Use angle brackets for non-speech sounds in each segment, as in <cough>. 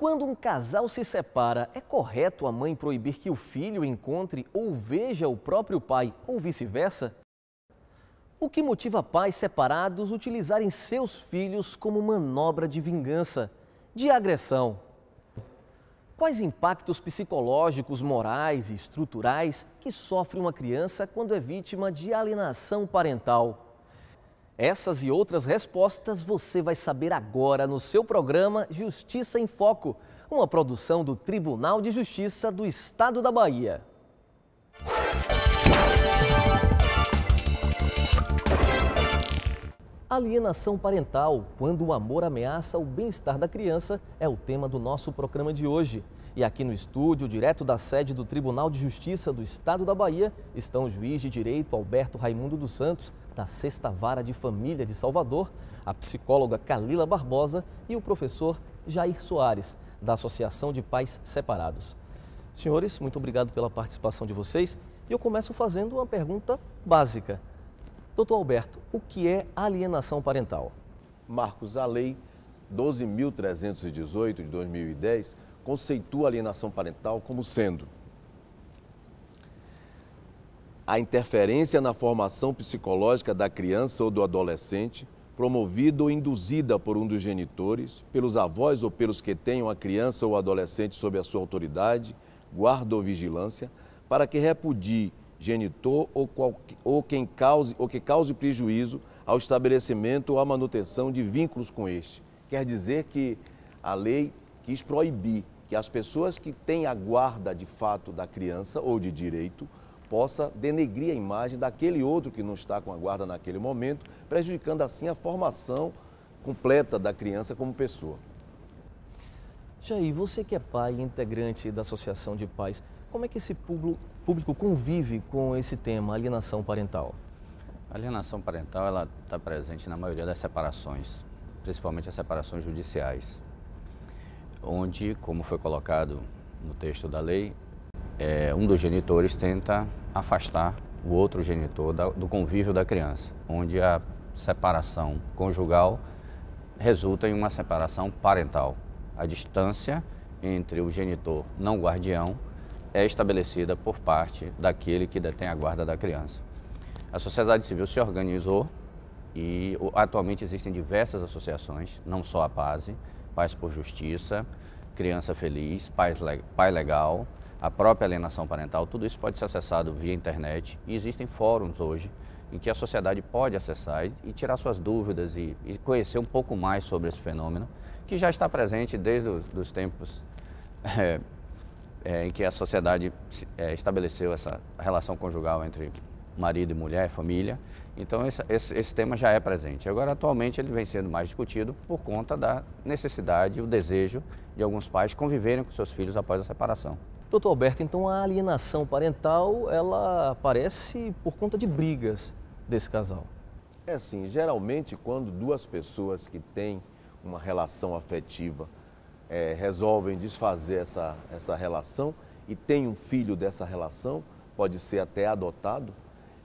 Quando um casal se separa, é correto a mãe proibir que o filho encontre ou veja o próprio pai ou vice-versa? O que motiva pais separados utilizarem seus filhos como manobra de vingança, de agressão? Quais impactos psicológicos, morais e estruturais que sofre uma criança quando é vítima de alienação parental? Essas e outras respostas você vai saber agora no seu programa Justiça em Foco, uma produção do Tribunal de Justiça do Estado da Bahia. Alienação parental, quando o amor ameaça o bem-estar da criança, é o tema do nosso programa de hoje. E aqui no estúdio, direto da sede do Tribunal de Justiça do Estado da Bahia, estão o juiz de direito Alberto Raimundo dos Santos, da Sexta Vara de Família de Salvador, a psicóloga Kalila Barbosa e o professor Jair Soares, da Associação de Pais Separados. Senhores, muito obrigado pela participação de vocês. E eu começo fazendo uma pergunta básica. Doutor Alberto, o que é alienação parental? Marcos, a lei 12.318 de 2010 conceitua a alienação parental como sendo a interferência na formação psicológica da criança ou do adolescente, promovida ou induzida por um dos genitores, pelos avós ou pelos que tenham a criança ou adolescente sob a sua autoridade, guarda ou vigilância, para que repudie genitor ou, qual, ou quem cause ou que cause prejuízo ao estabelecimento ou à manutenção de vínculos com este. Quer dizer que a lei quis proibir que as pessoas que têm a guarda de fato da criança ou de direito possa denegrir a imagem daquele outro que não está com a guarda naquele momento, prejudicando assim a formação completa da criança como pessoa. Jair, você que é pai e integrante da Associação de Pais, como é que esse público convive com esse tema, alienação parental? A alienação parental ela está presente na maioria das separações, principalmente as separações judiciais onde, como foi colocado no texto da lei, é, um dos genitores tenta afastar o outro genitor da, do convívio da criança, onde a separação conjugal resulta em uma separação parental. A distância entre o genitor não guardião é estabelecida por parte daquele que detém a guarda da criança. A sociedade civil se organizou e atualmente existem diversas associações, não só a PASE, Pais por Justiça, Criança Feliz, Pai, Legal, a própria alienação parental, tudo isso pode ser acessado via internet. E existem fóruns hoje em que a sociedade pode acessar e, e tirar suas dúvidas e, e, conhecer um pouco mais sobre esse fenômeno, que já está presente desde os tempos é, é, em que a sociedade é, estabeleceu essa relação conjugal entre marido e mulher, família, então esse, esse, esse, tema já é presente. Agora, atualmente, ele vem sendo mais discutido por conta da necessidade, o desejo de alguns pais conviverem com seus filhos após a separação. Doutor Alberto, então a alienação parental, ela aparece por conta de brigas desse casal? É assim, geralmente quando duas pessoas que têm uma relação afetiva é, resolvem desfazer essa, essa relação e tem um filho dessa relação, pode ser até adotado,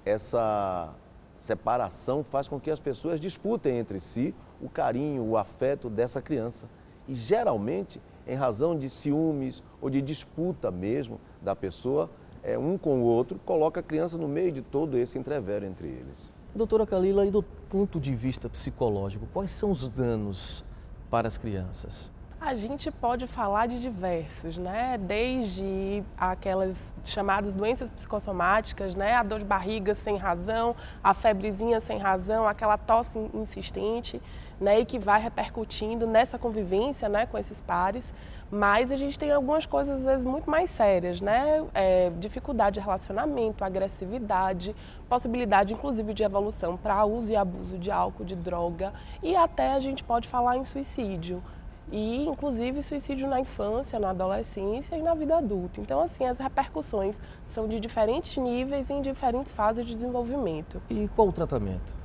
essa separação faz com que as pessoas disputem entre si o carinho, o afeto dessa criança. E geralmente, em razão de ciúmes ou de disputa mesmo da pessoa, é, um com o outro, coloca a criança no meio de todo esse entrevero entre eles. Doutora Kalila, e do ponto de vista psicológico, quais são os danos para as crianças? A gente pode falar de diversos, né? Desde aquelas chamadas doenças psicossomáticas, né? A dor de barriga sem razão, a febrezinha sem razão, aquela tosse insistente, né? E que vai repercutindo nessa convivência, né? Com esses pares. Mas a gente tem algumas coisas, às vezes, muito mais sérias, né? É, dificuldade de relacionamento, agressividade, possibilidade, inclusive, de evolução para uso e abuso de álcool, de droga. E até a gente pode falar em suicídio e inclusive suicídio na infância, na adolescência e na vida adulta. Então, assim, as repercussões são de diferentes níveis e em diferentes fases de desenvolvimento. E qual o tratamento?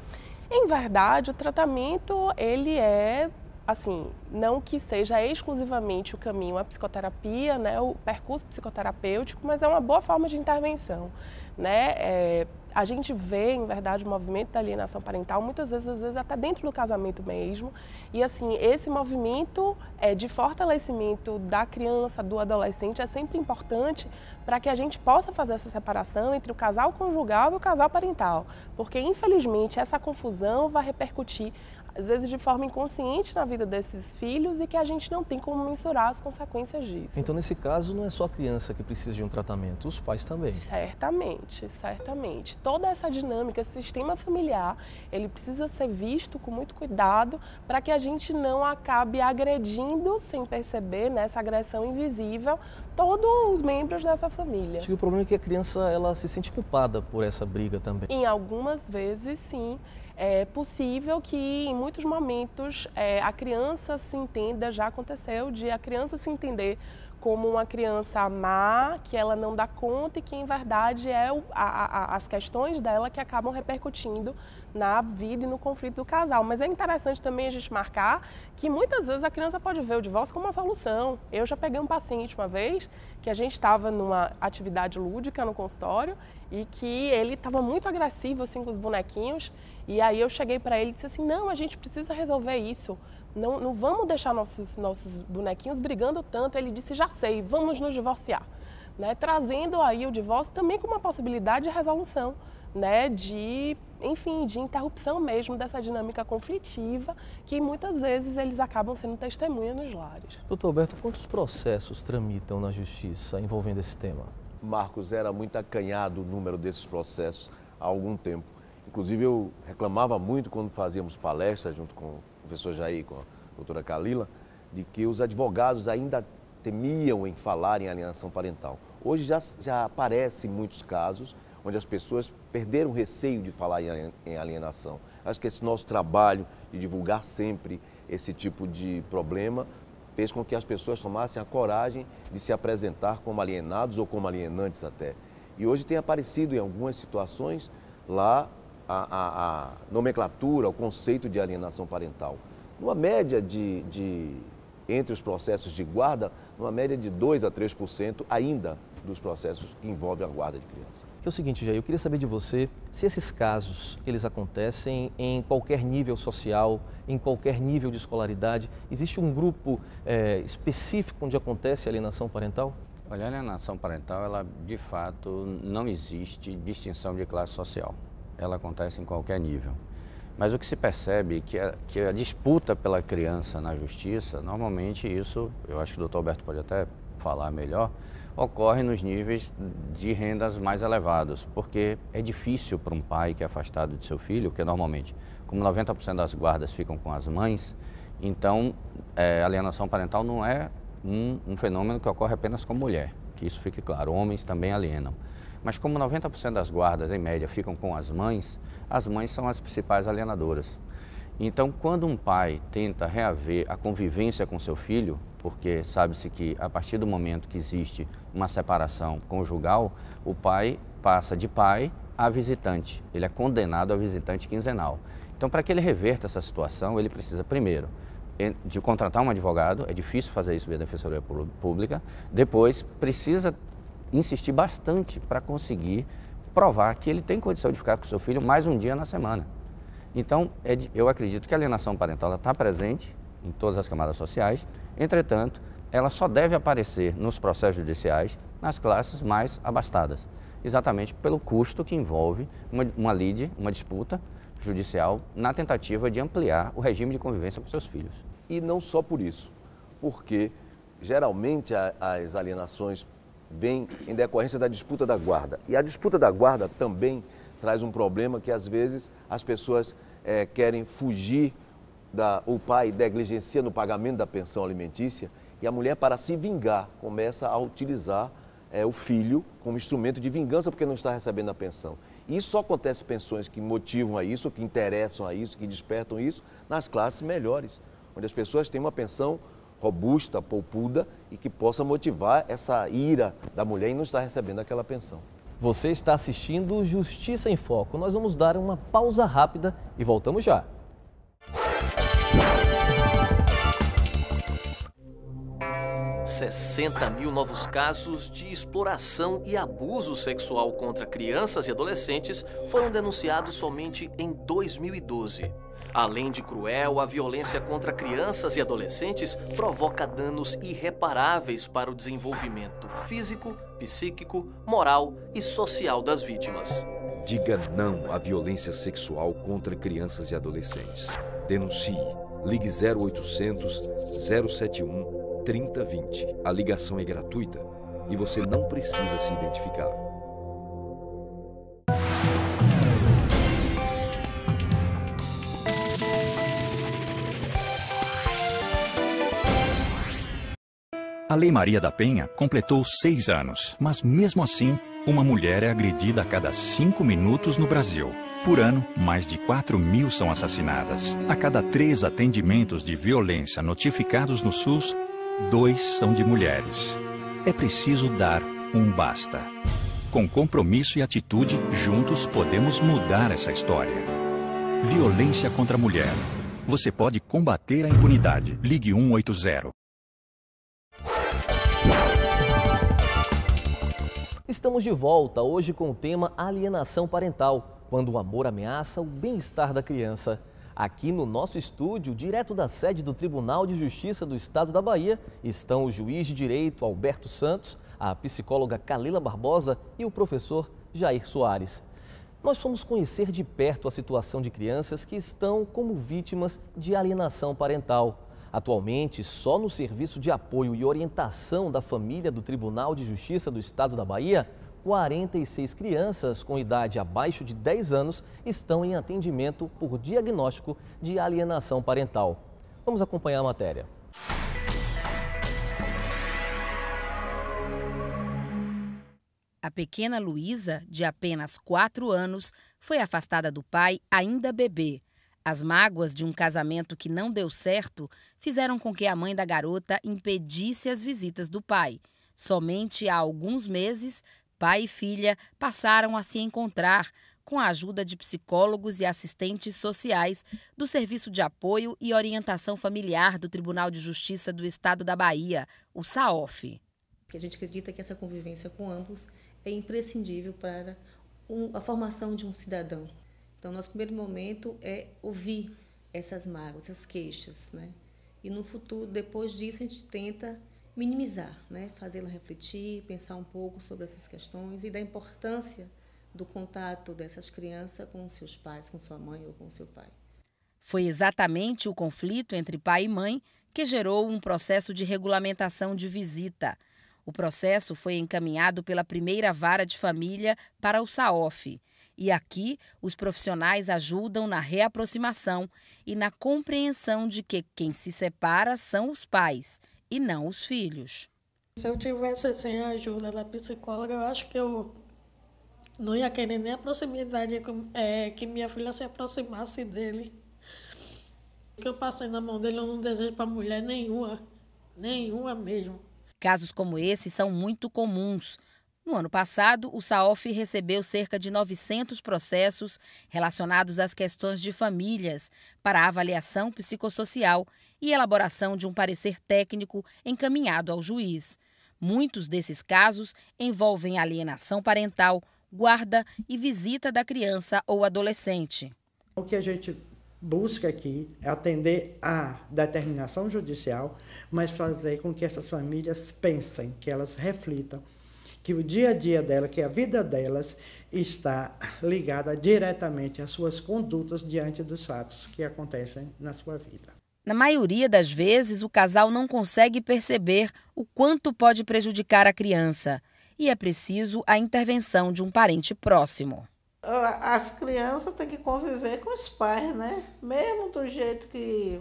Em verdade, o tratamento ele é assim, não que seja exclusivamente o caminho a psicoterapia, né, o percurso psicoterapêutico, mas é uma boa forma de intervenção, né? É, a gente vê, em verdade, o movimento da alienação parental muitas vezes, às vezes até dentro do casamento mesmo. E assim, esse movimento é, de fortalecimento da criança, do adolescente, é sempre importante para que a gente possa fazer essa separação entre o casal conjugal e o casal parental. Porque, infelizmente, essa confusão vai repercutir às vezes de forma inconsciente na vida desses filhos e que a gente não tem como mensurar as consequências disso. Então, nesse caso, não é só a criança que precisa de um tratamento, os pais também. Certamente, certamente. Toda essa dinâmica, esse sistema familiar, ele precisa ser visto com muito cuidado para que a gente não acabe agredindo sem perceber nessa né, agressão invisível todos os membros dessa família. Acho que o problema é que a criança ela se sente culpada por essa briga também. Em algumas vezes, sim é possível que em muitos momentos é, a criança se entenda, já aconteceu, de a criança se entender como uma criança má, que ela não dá conta e que, em verdade, é o, a, a, as questões dela que acabam repercutindo na vida e no conflito do casal. Mas é interessante também a gente marcar que muitas vezes a criança pode ver o divórcio como uma solução. Eu já peguei um paciente uma vez que a gente estava numa atividade lúdica no consultório e que ele estava muito agressivo assim com os bonequinhos e aí eu cheguei para ele e disse assim, não, a gente precisa resolver isso não, não vamos deixar nossos, nossos bonequinhos brigando tanto. Ele disse, já sei, vamos nos divorciar. Né? Trazendo aí o divórcio também como uma possibilidade de resolução, né? de, enfim, de interrupção mesmo dessa dinâmica conflitiva que muitas vezes eles acabam sendo testemunha nos lares. Doutor Alberto, quantos processos tramitam na justiça envolvendo esse tema? Marcos, era muito acanhado o número desses processos há algum tempo. Inclusive, eu reclamava muito quando fazíamos palestras junto com professor Jair, com a doutora Kalila, de que os advogados ainda temiam em falar em alienação parental. Hoje já, já aparecem muitos casos onde as pessoas perderam o receio de falar em alienação. Acho que esse nosso trabalho de divulgar sempre esse tipo de problema fez com que as pessoas tomassem a coragem de se apresentar como alienados ou como alienantes até. E hoje tem aparecido em algumas situações lá a, a, a nomenclatura, o conceito de alienação parental. Numa média de, de, entre os processos de guarda, numa média de 2 a 3% ainda dos processos que envolvem a guarda de criança. Que é o seguinte, Jair, eu queria saber de você se esses casos, eles acontecem em qualquer nível social, em qualquer nível de escolaridade. Existe um grupo é, específico onde acontece a alienação parental? Olha, a alienação parental, ela de fato não existe distinção de classe social ela acontece em qualquer nível. Mas o que se percebe é que a, que a disputa pela criança na justiça, normalmente isso, eu acho que o doutor Alberto pode até falar melhor, ocorre nos níveis de rendas mais elevados, porque é difícil para um pai que é afastado de seu filho, porque normalmente, como 90% das guardas ficam com as mães, então é, alienação parental não é um, um fenômeno que ocorre apenas com mulher, que isso fique claro, homens também alienam. Mas como 90% das guardas, em média, ficam com as mães, as mães são as principais alienadoras. Então, quando um pai tenta reaver a convivência com seu filho, porque sabe-se que a partir do momento que existe uma separação conjugal, o pai passa de pai a visitante. Ele é condenado a visitante quinzenal. Então, para que ele reverta essa situação, ele precisa, primeiro, de contratar um advogado, é difícil fazer isso via Defensoria Pública. Depois, precisa insistir bastante para conseguir provar que ele tem condição de ficar com seu filho mais um dia na semana. Então, é de, eu acredito que a alienação parental está presente em todas as camadas sociais, entretanto, ela só deve aparecer nos processos judiciais nas classes mais abastadas, exatamente pelo custo que envolve uma, uma lide, uma disputa judicial na tentativa de ampliar o regime de convivência com seus filhos. E não só por isso, porque geralmente as alienações vem em decorrência da disputa da guarda. E a disputa da guarda também traz um problema que às vezes as pessoas é, querem fugir, da, o pai negligencia no pagamento da pensão alimentícia e a mulher, para se vingar, começa a utilizar é, o filho como instrumento de vingança porque não está recebendo a pensão. E isso só acontece pensões que motivam a isso, que interessam a isso, que despertam isso, nas classes melhores, onde as pessoas têm uma pensão robusta, poupuda e que possa motivar essa ira da mulher em não estar recebendo aquela pensão. Você está assistindo Justiça em Foco. Nós vamos dar uma pausa rápida e voltamos já. 60 mil novos casos de exploração e abuso sexual contra crianças e adolescentes foram denunciados somente em 2012. Além de cruel, a violência contra crianças e adolescentes provoca danos irreparáveis para o desenvolvimento físico, psíquico, moral e social das vítimas. Diga não à violência sexual contra crianças e adolescentes. Denuncie. Ligue 0800 071 3020. A ligação é gratuita e você não precisa se identificar. A Lei Maria da Penha completou seis anos, mas mesmo assim, uma mulher é agredida a cada cinco minutos no Brasil. Por ano, mais de 4 mil são assassinadas. A cada três atendimentos de violência notificados no SUS, dois são de mulheres. É preciso dar um basta. Com compromisso e atitude, juntos podemos mudar essa história. Violência contra a mulher. Você pode combater a impunidade. Ligue 180. Estamos de volta hoje com o tema alienação parental, quando o amor ameaça o bem-estar da criança. Aqui no nosso estúdio, direto da sede do Tribunal de Justiça do Estado da Bahia, estão o juiz de direito Alberto Santos, a psicóloga Kalila Barbosa e o professor Jair Soares. Nós fomos conhecer de perto a situação de crianças que estão como vítimas de alienação parental. Atualmente, só no Serviço de Apoio e Orientação da Família do Tribunal de Justiça do Estado da Bahia, 46 crianças com idade abaixo de 10 anos estão em atendimento por diagnóstico de alienação parental. Vamos acompanhar a matéria. A pequena Luísa, de apenas 4 anos, foi afastada do pai ainda bebê as mágoas de um casamento que não deu certo fizeram com que a mãe da garota impedisse as visitas do pai. Somente há alguns meses, pai e filha passaram a se encontrar com a ajuda de psicólogos e assistentes sociais do Serviço de Apoio e Orientação Familiar do Tribunal de Justiça do Estado da Bahia, o SAOF. A gente acredita que essa convivência com ambos é imprescindível para a formação de um cidadão. Então, nosso primeiro momento é ouvir essas mágoas, essas queixas, né? E no futuro, depois disso, a gente tenta minimizar, né? Fazê-la refletir, pensar um pouco sobre essas questões e da importância do contato dessas crianças com seus pais, com sua mãe ou com seu pai. Foi exatamente o conflito entre pai e mãe que gerou um processo de regulamentação de visita. O processo foi encaminhado pela primeira vara de família para o SAOF e aqui, os profissionais ajudam na reaproximação e na compreensão de que quem se separa são os pais e não os filhos. Se eu tivesse sem a ajuda da psicóloga, eu acho que eu não ia querer nem a proximidade é, que minha filha se aproximasse dele. O que eu passei na mão dele, eu não desejo para mulher nenhuma, nenhuma mesmo. Casos como esse são muito comuns. No ano passado, o SAOF recebeu cerca de 900 processos relacionados às questões de famílias para avaliação psicossocial e elaboração de um parecer técnico encaminhado ao juiz. Muitos desses casos envolvem alienação parental, guarda e visita da criança ou adolescente. O que a gente busca aqui é atender à determinação judicial, mas fazer com que essas famílias pensem, que elas reflitam que o dia a dia dela, que a vida delas está ligada diretamente às suas condutas diante dos fatos que acontecem na sua vida. Na maioria das vezes, o casal não consegue perceber o quanto pode prejudicar a criança e é preciso a intervenção de um parente próximo. As crianças têm que conviver com os pais, né? Mesmo do jeito que,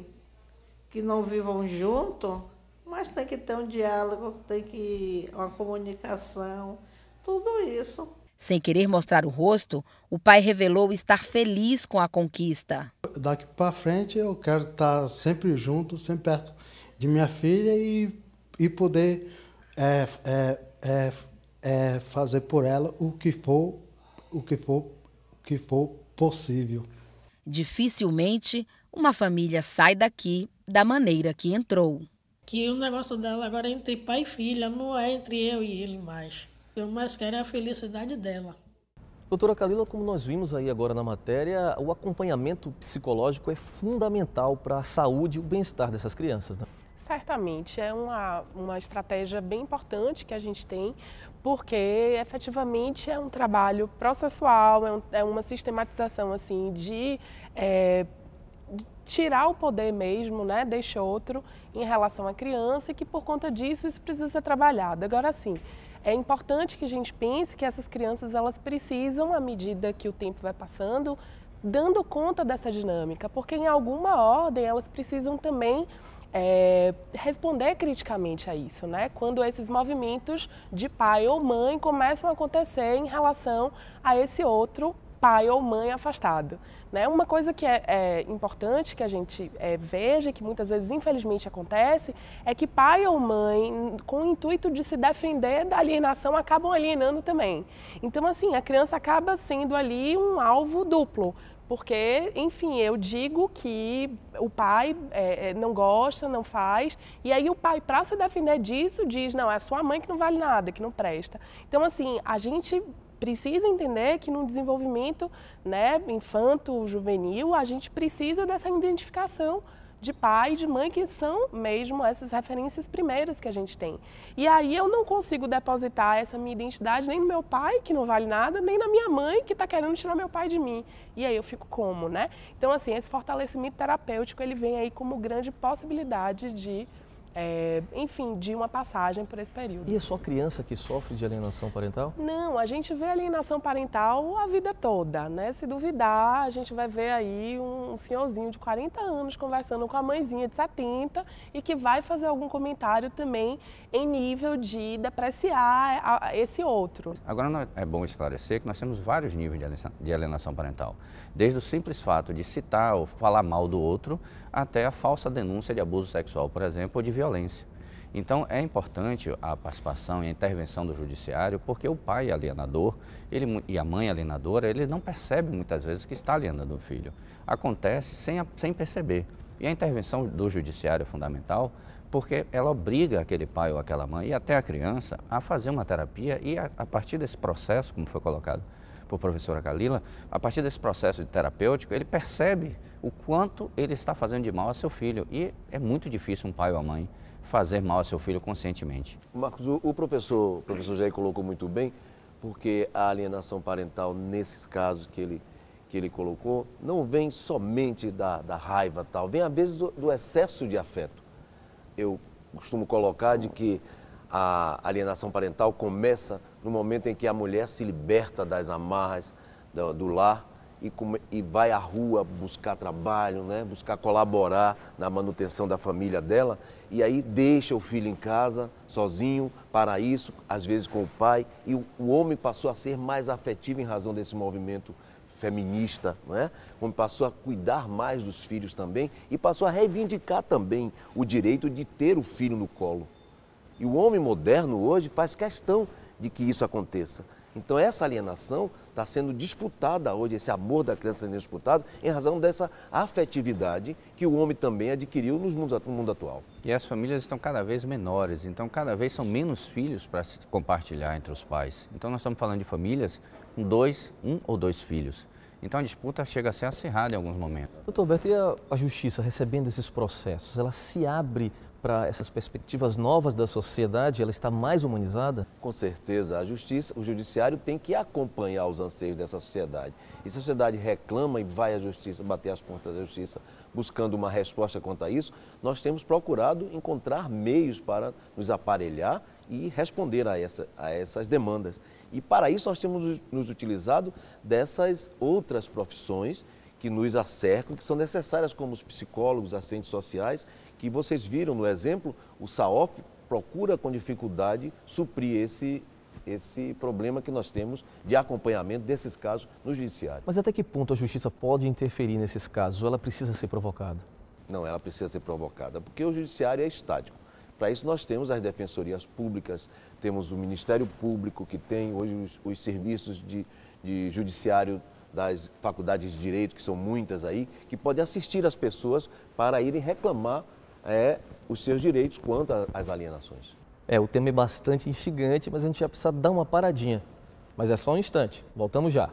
que não vivam junto, mas tem que ter um diálogo, tem que uma comunicação, tudo isso. Sem querer mostrar o rosto, o pai revelou estar feliz com a conquista. Daqui para frente eu quero estar sempre junto, sempre perto de minha filha e, e poder é, é, é, é, fazer por ela o que for, o que for, o que for possível. Dificilmente uma família sai daqui da maneira que entrou que o negócio dela agora é entre pai e filha, não é entre eu e ele mais. Eu mais quero é a felicidade dela. Doutora Kalila, como nós vimos aí agora na matéria, o acompanhamento psicológico é fundamental para a saúde e o bem-estar dessas crianças, né? Certamente, é uma, uma estratégia bem importante que a gente tem, porque efetivamente é um trabalho processual, é, um, é uma sistematização assim de, é, de tirar o poder mesmo, né, deste outro em relação à criança e que por conta disso isso precisa ser trabalhado. Agora sim, é importante que a gente pense que essas crianças elas precisam, à medida que o tempo vai passando, dando conta dessa dinâmica, porque em alguma ordem elas precisam também é, responder criticamente a isso, né? Quando esses movimentos de pai ou mãe começam a acontecer em relação a esse outro pai ou mãe afastado. Né? Uma coisa que é, é importante que a gente é, veja, que muitas vezes infelizmente acontece, é que pai ou mãe, com o intuito de se defender da alienação, acabam alienando também. Então, assim, a criança acaba sendo ali um alvo duplo. Porque, enfim, eu digo que o pai é, é não gosta, não faz, e aí o pai, para se defender disso, diz: não, é sua mãe que não vale nada, que não presta. Então, assim, a gente precisa entender que no desenvolvimento né, infanto-juvenil, a gente precisa dessa identificação de pai e de mãe, que são mesmo essas referências primeiras que a gente tem. E aí eu não consigo depositar essa minha identidade nem no meu pai, que não vale nada, nem na minha mãe, que está querendo tirar meu pai de mim. E aí eu fico como, né? Então, assim, esse fortalecimento terapêutico, ele vem aí como grande possibilidade de é, enfim, de uma passagem por esse período. E é só criança que sofre de alienação parental? Não, a gente vê alienação parental a vida toda, né? Se duvidar, a gente vai ver aí um senhorzinho de 40 anos conversando com a mãezinha de 70 e que vai fazer algum comentário também em nível de depreciar esse outro. Agora é bom esclarecer que nós temos vários níveis de alienação parental, desde o simples fato de citar ou falar mal do outro até a falsa denúncia de abuso sexual, por exemplo, ou de violência. Então é importante a participação e a intervenção do judiciário, porque o pai alienador ele, e a mãe alienadora, ele não percebe muitas vezes que está alienando o filho. Acontece sem, sem perceber. E a intervenção do judiciário é fundamental porque ela obriga aquele pai ou aquela mãe e até a criança a fazer uma terapia e a, a partir desse processo, como foi colocado por professora Kalila, a partir desse processo de terapêutico, ele percebe o quanto ele está fazendo de mal a seu filho. E é muito difícil um pai ou a mãe fazer mal a seu filho conscientemente. Marcos, o, professor, o professor Jair colocou muito bem, porque a alienação parental, nesses casos que ele, que ele colocou, não vem somente da, da raiva tal, vem às vezes do, do excesso de afeto. Eu costumo colocar de que a alienação parental começa no momento em que a mulher se liberta das amarras do, do lar e, e, vai à rua buscar trabalho, né? buscar colaborar na manutenção da família dela, e aí deixa o filho em casa, sozinho, para isso, às vezes com o pai, e o, o homem passou a ser mais afetivo em razão desse movimento feminista, é? O homem passou a cuidar mais dos filhos também e passou a reivindicar também o direito de ter o filho no colo. E o homem moderno hoje faz questão de que isso aconteça. Então essa alienação está sendo disputada hoje, esse amor da criança sendo disputado, em razão dessa afetividade que o homem também adquiriu no mundo, no mundo atual. E as famílias estão cada vez menores, então cada vez são menos filhos para se compartilhar entre os pais. Então nós estamos falando de famílias com dois, um ou dois filhos. Então a disputa chega a ser acirrada em alguns momentos. Doutor Alberto, e a, a justiça recebendo esses processos, ela se abre para essas perspectivas novas da sociedade, ela está mais humanizada? Com certeza, a justiça, o judiciário tem que acompanhar os anseios dessa sociedade. E se a sociedade reclama e vai à justiça, bater as portas da justiça, buscando uma resposta quanto a isso, nós temos procurado encontrar meios para nos aparelhar e responder a, essa, a essas demandas. E para isso nós temos nos utilizado dessas outras profissões que nos acercam, que são necessárias como os psicólogos, assistentes sociais, que vocês viram no exemplo, o SAOF procura com dificuldade suprir esse, esse problema que nós temos de acompanhamento desses casos no judiciário. Mas até que ponto a justiça pode interferir nesses casos ou ela precisa ser provocada? Não, ela precisa ser provocada, porque o judiciário é estático. Para isso nós temos as defensorias públicas, temos o Ministério Público, que tem hoje os, os serviços de, de judiciário das faculdades de direito, que são muitas aí, que podem assistir as pessoas para irem reclamar é, os seus direitos quanto às alienações. É, o tema é bastante instigante, mas a gente vai precisar dar uma paradinha. Mas é só um instante, voltamos já.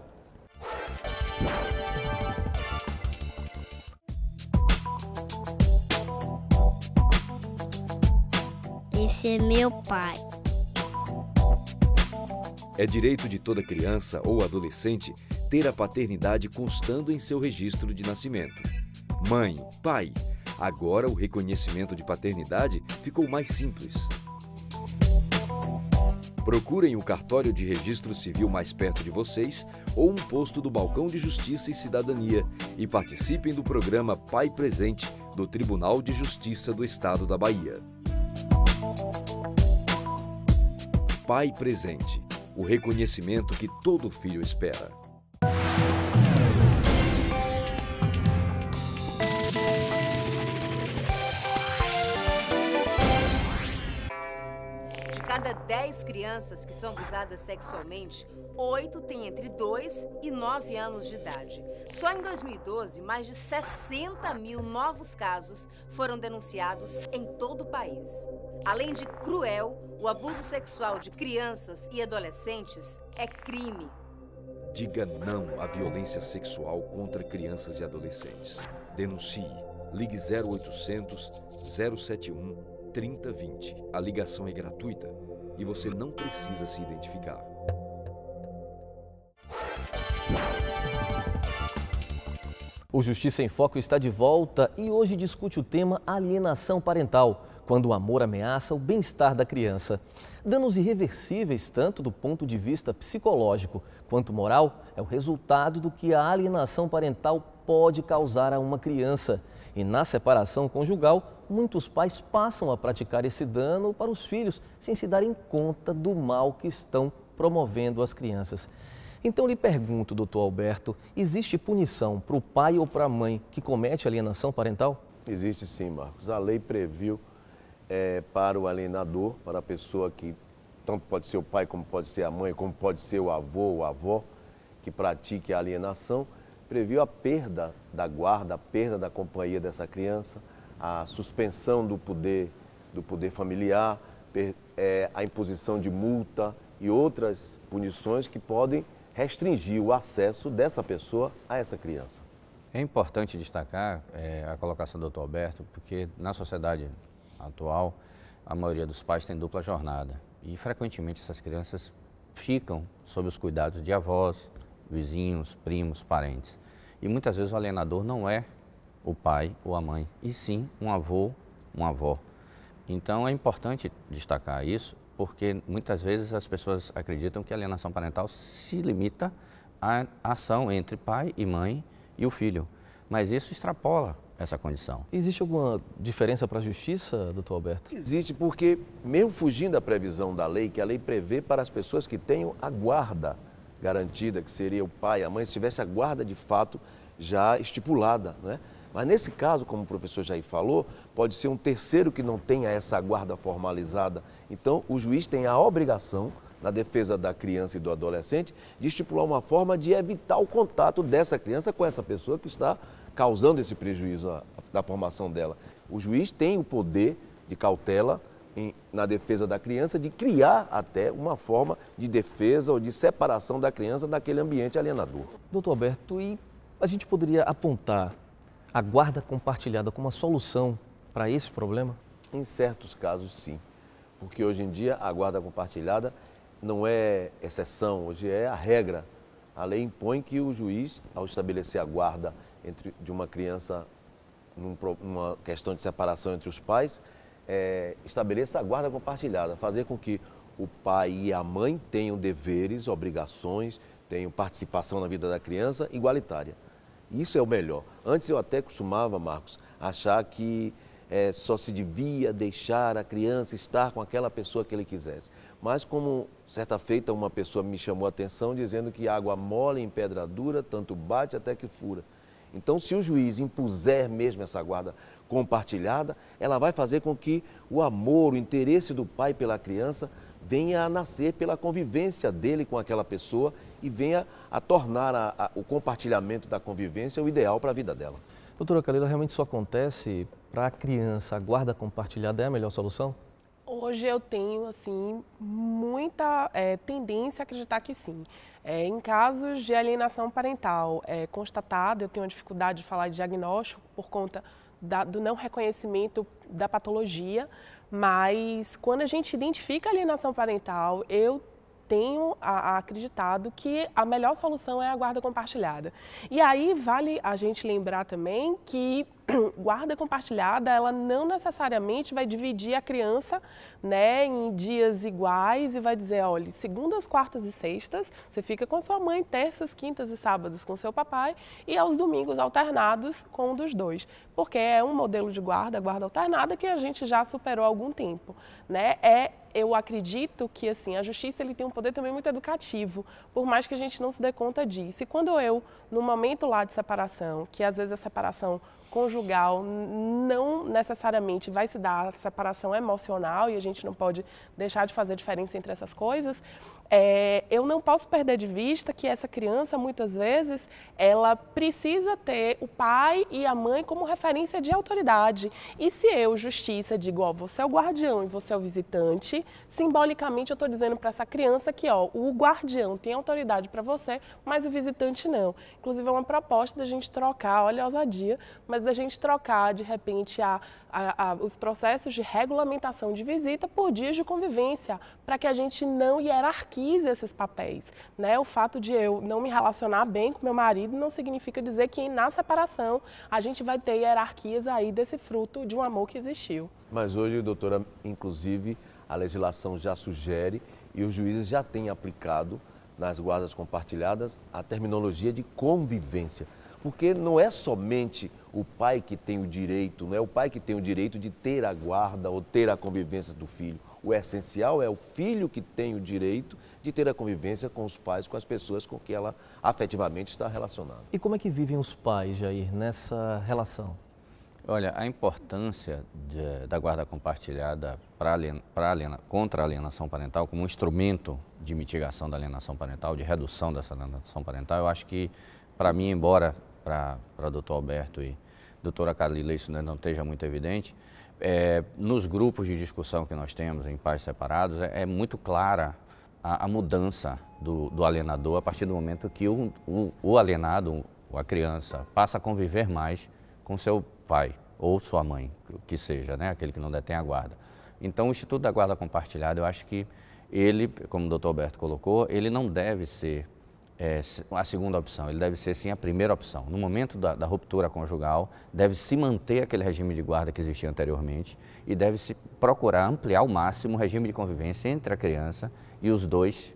Esse é meu pai. É direito de toda criança ou adolescente ter a paternidade constando em seu registro de nascimento. Mãe, pai. Agora o reconhecimento de paternidade ficou mais simples. Procurem o cartório de registro civil mais perto de vocês ou um posto do Balcão de Justiça e Cidadania e participem do programa Pai Presente do Tribunal de Justiça do Estado da Bahia. Pai Presente o reconhecimento que todo filho espera. Cada 10 crianças que são abusadas sexualmente, 8 têm entre 2 e 9 anos de idade. Só em 2012, mais de 60 mil novos casos foram denunciados em todo o país. Além de cruel, o abuso sexual de crianças e adolescentes é crime. Diga não à violência sexual contra crianças e adolescentes. Denuncie. Ligue 0800 071 3020. A ligação é gratuita e você não precisa se identificar. O Justiça em Foco está de volta e hoje discute o tema alienação parental, quando o amor ameaça o bem-estar da criança. Danos irreversíveis, tanto do ponto de vista psicológico quanto moral, é o resultado do que a alienação parental pode causar a uma criança. E na separação conjugal, muitos pais passam a praticar esse dano para os filhos sem se darem conta do mal que estão promovendo às crianças. Então lhe pergunto, doutor Alberto, existe punição para o pai ou para a mãe que comete alienação parental? Existe sim, Marcos. A lei previu é, para o alienador, para a pessoa que tanto pode ser o pai, como pode ser a mãe, como pode ser o avô ou avó que pratique a alienação, previu a perda da guarda, a perda da companhia dessa criança, a suspensão do poder, do poder familiar, é, a imposição de multa e outras punições que podem restringir o acesso dessa pessoa a essa criança. É importante destacar é, a colocação do doutor Alberto, porque na sociedade atual, a maioria dos pais tem dupla jornada e frequentemente essas crianças ficam sob os cuidados de avós, vizinhos, primos, parentes. E muitas vezes o alienador não é o pai ou a mãe, e sim um avô, uma avó. Então é importante destacar isso, porque muitas vezes as pessoas acreditam que a alienação parental se limita à ação entre pai e mãe e o filho. Mas isso extrapola essa condição. Existe alguma diferença para a justiça, doutor Alberto? Existe, porque mesmo fugindo da previsão da lei, que a lei prevê para as pessoas que tenham a guarda garantida, que seria o pai, a mãe, se tivesse a guarda de fato já estipulada, não é? Mas nesse caso, como o professor Jair falou, pode ser um terceiro que não tenha essa guarda formalizada. Então, o juiz tem a obrigação, na defesa da criança e do adolescente, de estipular uma forma de evitar o contato dessa criança com essa pessoa que está causando esse prejuízo da formação dela. O juiz tem o poder de cautela em, na defesa da criança de criar até uma forma de defesa ou de separação da criança daquele ambiente alienador. Doutor Alberto, e a gente poderia apontar a guarda compartilhada como uma solução para esse problema? Em certos casos, sim. Porque hoje em dia a guarda compartilhada não é exceção, hoje é a regra. A lei impõe que o juiz, ao estabelecer a guarda entre, de uma criança numa questão de separação entre os pais, é, estabeleça a guarda compartilhada, fazer com que o pai e a mãe tenham deveres, obrigações, tenham participação na vida da criança igualitária. Isso é o melhor. Antes eu até costumava, Marcos, achar que é, só se devia deixar a criança estar com aquela pessoa que ele quisesse. Mas como certa feita uma pessoa me chamou a atenção dizendo que água mole em pedra dura, tanto bate até que fura. Então, se o juiz impuser mesmo essa guarda compartilhada, ela vai fazer com que o amor, o interesse do pai pela criança venha a nascer pela convivência dele com aquela pessoa e venha a tornar a, a, o compartilhamento da convivência o ideal para a vida dela. Doutora Calila, realmente isso acontece para a criança? A guarda compartilhada é a melhor solução? Hoje eu tenho assim muita é, tendência a acreditar que sim. É, em casos de alienação parental é, constatada, eu tenho uma dificuldade de falar de diagnóstico por conta da, do não reconhecimento da patologia, mas quando a gente identifica alienação parental, eu tenho a, a acreditado que a melhor solução é a guarda compartilhada. E aí vale a gente lembrar também que <clears throat> guarda compartilhada, ela não necessariamente vai dividir a criança né, em dias iguais e vai dizer, olha, segundas, quartas e sextas, você fica com sua mãe, terças, quintas e sábados com seu papai e aos domingos alternados com um dos dois. Porque é um modelo de guarda, guarda alternada, que a gente já superou há algum tempo. Né? É eu acredito que assim a justiça ele tem um poder também muito educativo, por mais que a gente não se dê conta disso. E quando eu, no momento lá de separação, que às vezes a separação conjugal não necessariamente vai se dar a separação emocional e a gente não pode deixar de fazer diferença entre essas coisas, é, eu não posso perder de vista que essa criança, muitas vezes, ela precisa ter o pai e a mãe como referência de autoridade. E se eu, justiça, digo, ó, você é o guardião e você é o visitante, simbolicamente eu estou dizendo para essa criança que ó, o guardião tem autoridade para você, mas o visitante não. Inclusive, é uma proposta da gente trocar, olha a ousadia, mas da gente trocar, de repente, a, a, a, os processos de regulamentação de visita por dias de convivência, para que a gente não hierarquize esses papéis. Né? O fato de eu não me relacionar bem com meu marido não significa dizer que na separação a gente vai ter hierarquias aí desse fruto de um amor que existiu. Mas hoje, doutora, inclusive, a legislação já sugere e os juízes já têm aplicado nas guardas compartilhadas a terminologia de convivência. Porque não é somente o pai que tem o direito, não é o pai que tem o direito de ter a guarda ou ter a convivência do filho. O essencial é o filho que tem o direito de ter a convivência com os pais, com as pessoas com que ela afetivamente está relacionada. E como é que vivem os pais, Jair, nessa relação? Olha, a importância de, da guarda compartilhada para alien, aliena, contra a alienação parental como um instrumento de mitigação da alienação parental, de redução dessa alienação parental, eu acho que, para mim, embora para o doutor Alberto e doutora Carlila isso não esteja muito evidente, é, nos grupos de discussão que nós temos em pais separados, é, é muito clara a, a mudança do, do, alienador a partir do momento que o, o, o alienado, a criança, passa a conviver mais com seu pai ou sua mãe, que seja, né, aquele que não detém a guarda. Então, o Instituto da Guarda Compartilhada, eu acho que ele, como o doutor Alberto colocou, ele não deve ser é, a segunda opção, ele deve ser sim a primeira opção. No momento da, da, ruptura conjugal, deve se manter aquele regime de guarda que existia anteriormente e deve se procurar ampliar ao máximo o regime de convivência entre a criança e os dois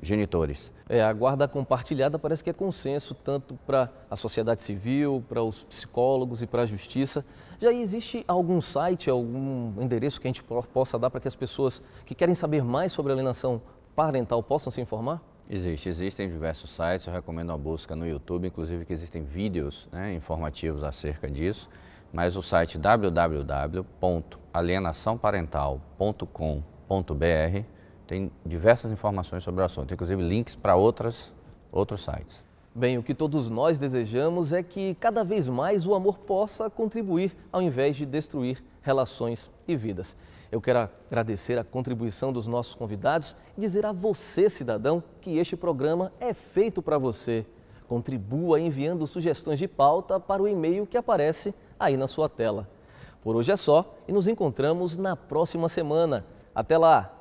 genitores. É, a guarda compartilhada parece que é consenso tanto para a sociedade civil, para os psicólogos e para a justiça. Já existe algum site, algum endereço que a gente possa dar para que as pessoas que querem saber mais sobre a alienação parental possam se informar? Existe, existem diversos sites, eu recomendo a busca no YouTube, inclusive que existem vídeos né, informativos acerca disso, mas o site www.alienaçãoparental.com.br tem diversas informações sobre o assunto, inclusive links para outros sites. Bem, o que todos nós desejamos é que cada vez mais o amor possa contribuir ao invés de destruir relações e vidas. Eu quero agradecer a contribuição dos nossos convidados e dizer a você, cidadão, que este programa é feito para você. Contribua enviando sugestões de pauta para o e-mail que aparece aí na sua tela. Por hoje é só e nos encontramos na próxima semana. Até lá!